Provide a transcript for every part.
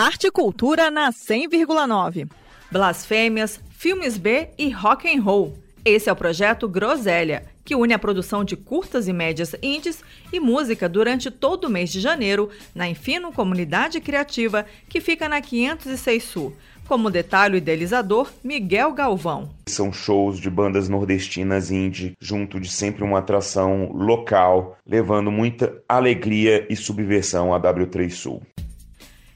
Arte e cultura na 100,9. Blasfêmias, filmes B e rock and roll. Esse é o projeto Groselha, que une a produção de curtas e médias indies e música durante todo o mês de janeiro na Infino Comunidade Criativa, que fica na 506 Sul. Como detalhe o idealizador, Miguel Galvão. São shows de bandas nordestinas indie, junto de sempre uma atração local, levando muita alegria e subversão à W3 Sul.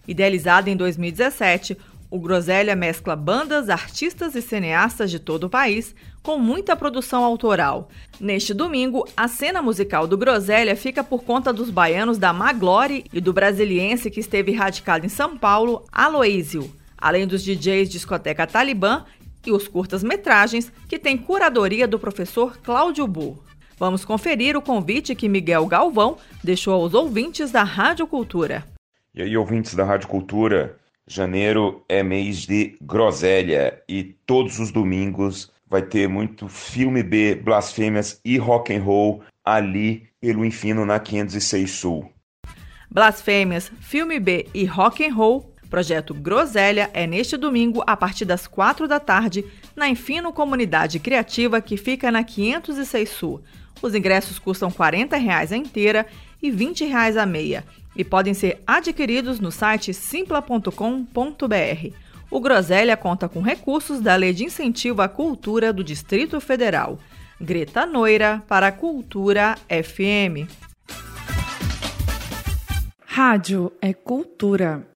Idealizado em 2017, o Groselha mescla bandas, artistas e cineastas de todo o país com muita produção autoral. Neste domingo, a cena musical do Groselha fica por conta dos baianos da Maglore e do brasiliense que esteve radicado em São Paulo, Aloísio, além dos DJs Discoteca Talibã e os curtas-metragens que tem curadoria do professor Cláudio Burr. Vamos conferir o convite que Miguel Galvão deixou aos ouvintes da Rádio Cultura. E aí, ouvintes da Rádio Cultura, janeiro é mês de groselha e todos os domingos vai ter muito filme B, blasfêmias e rock and roll ali pelo Infino na 506 Sul. Blasfêmias, filme B e rock and roll Projeto Groselha é neste domingo a partir das quatro da tarde na Infino Comunidade Criativa que fica na 506 Sul. Os ingressos custam 40 reais a inteira e 20 reais a meia e podem ser adquiridos no site simpla.com.br. O Groselha conta com recursos da Lei de Incentivo à Cultura do Distrito Federal. Greta Noira para a Cultura FM. Rádio é cultura.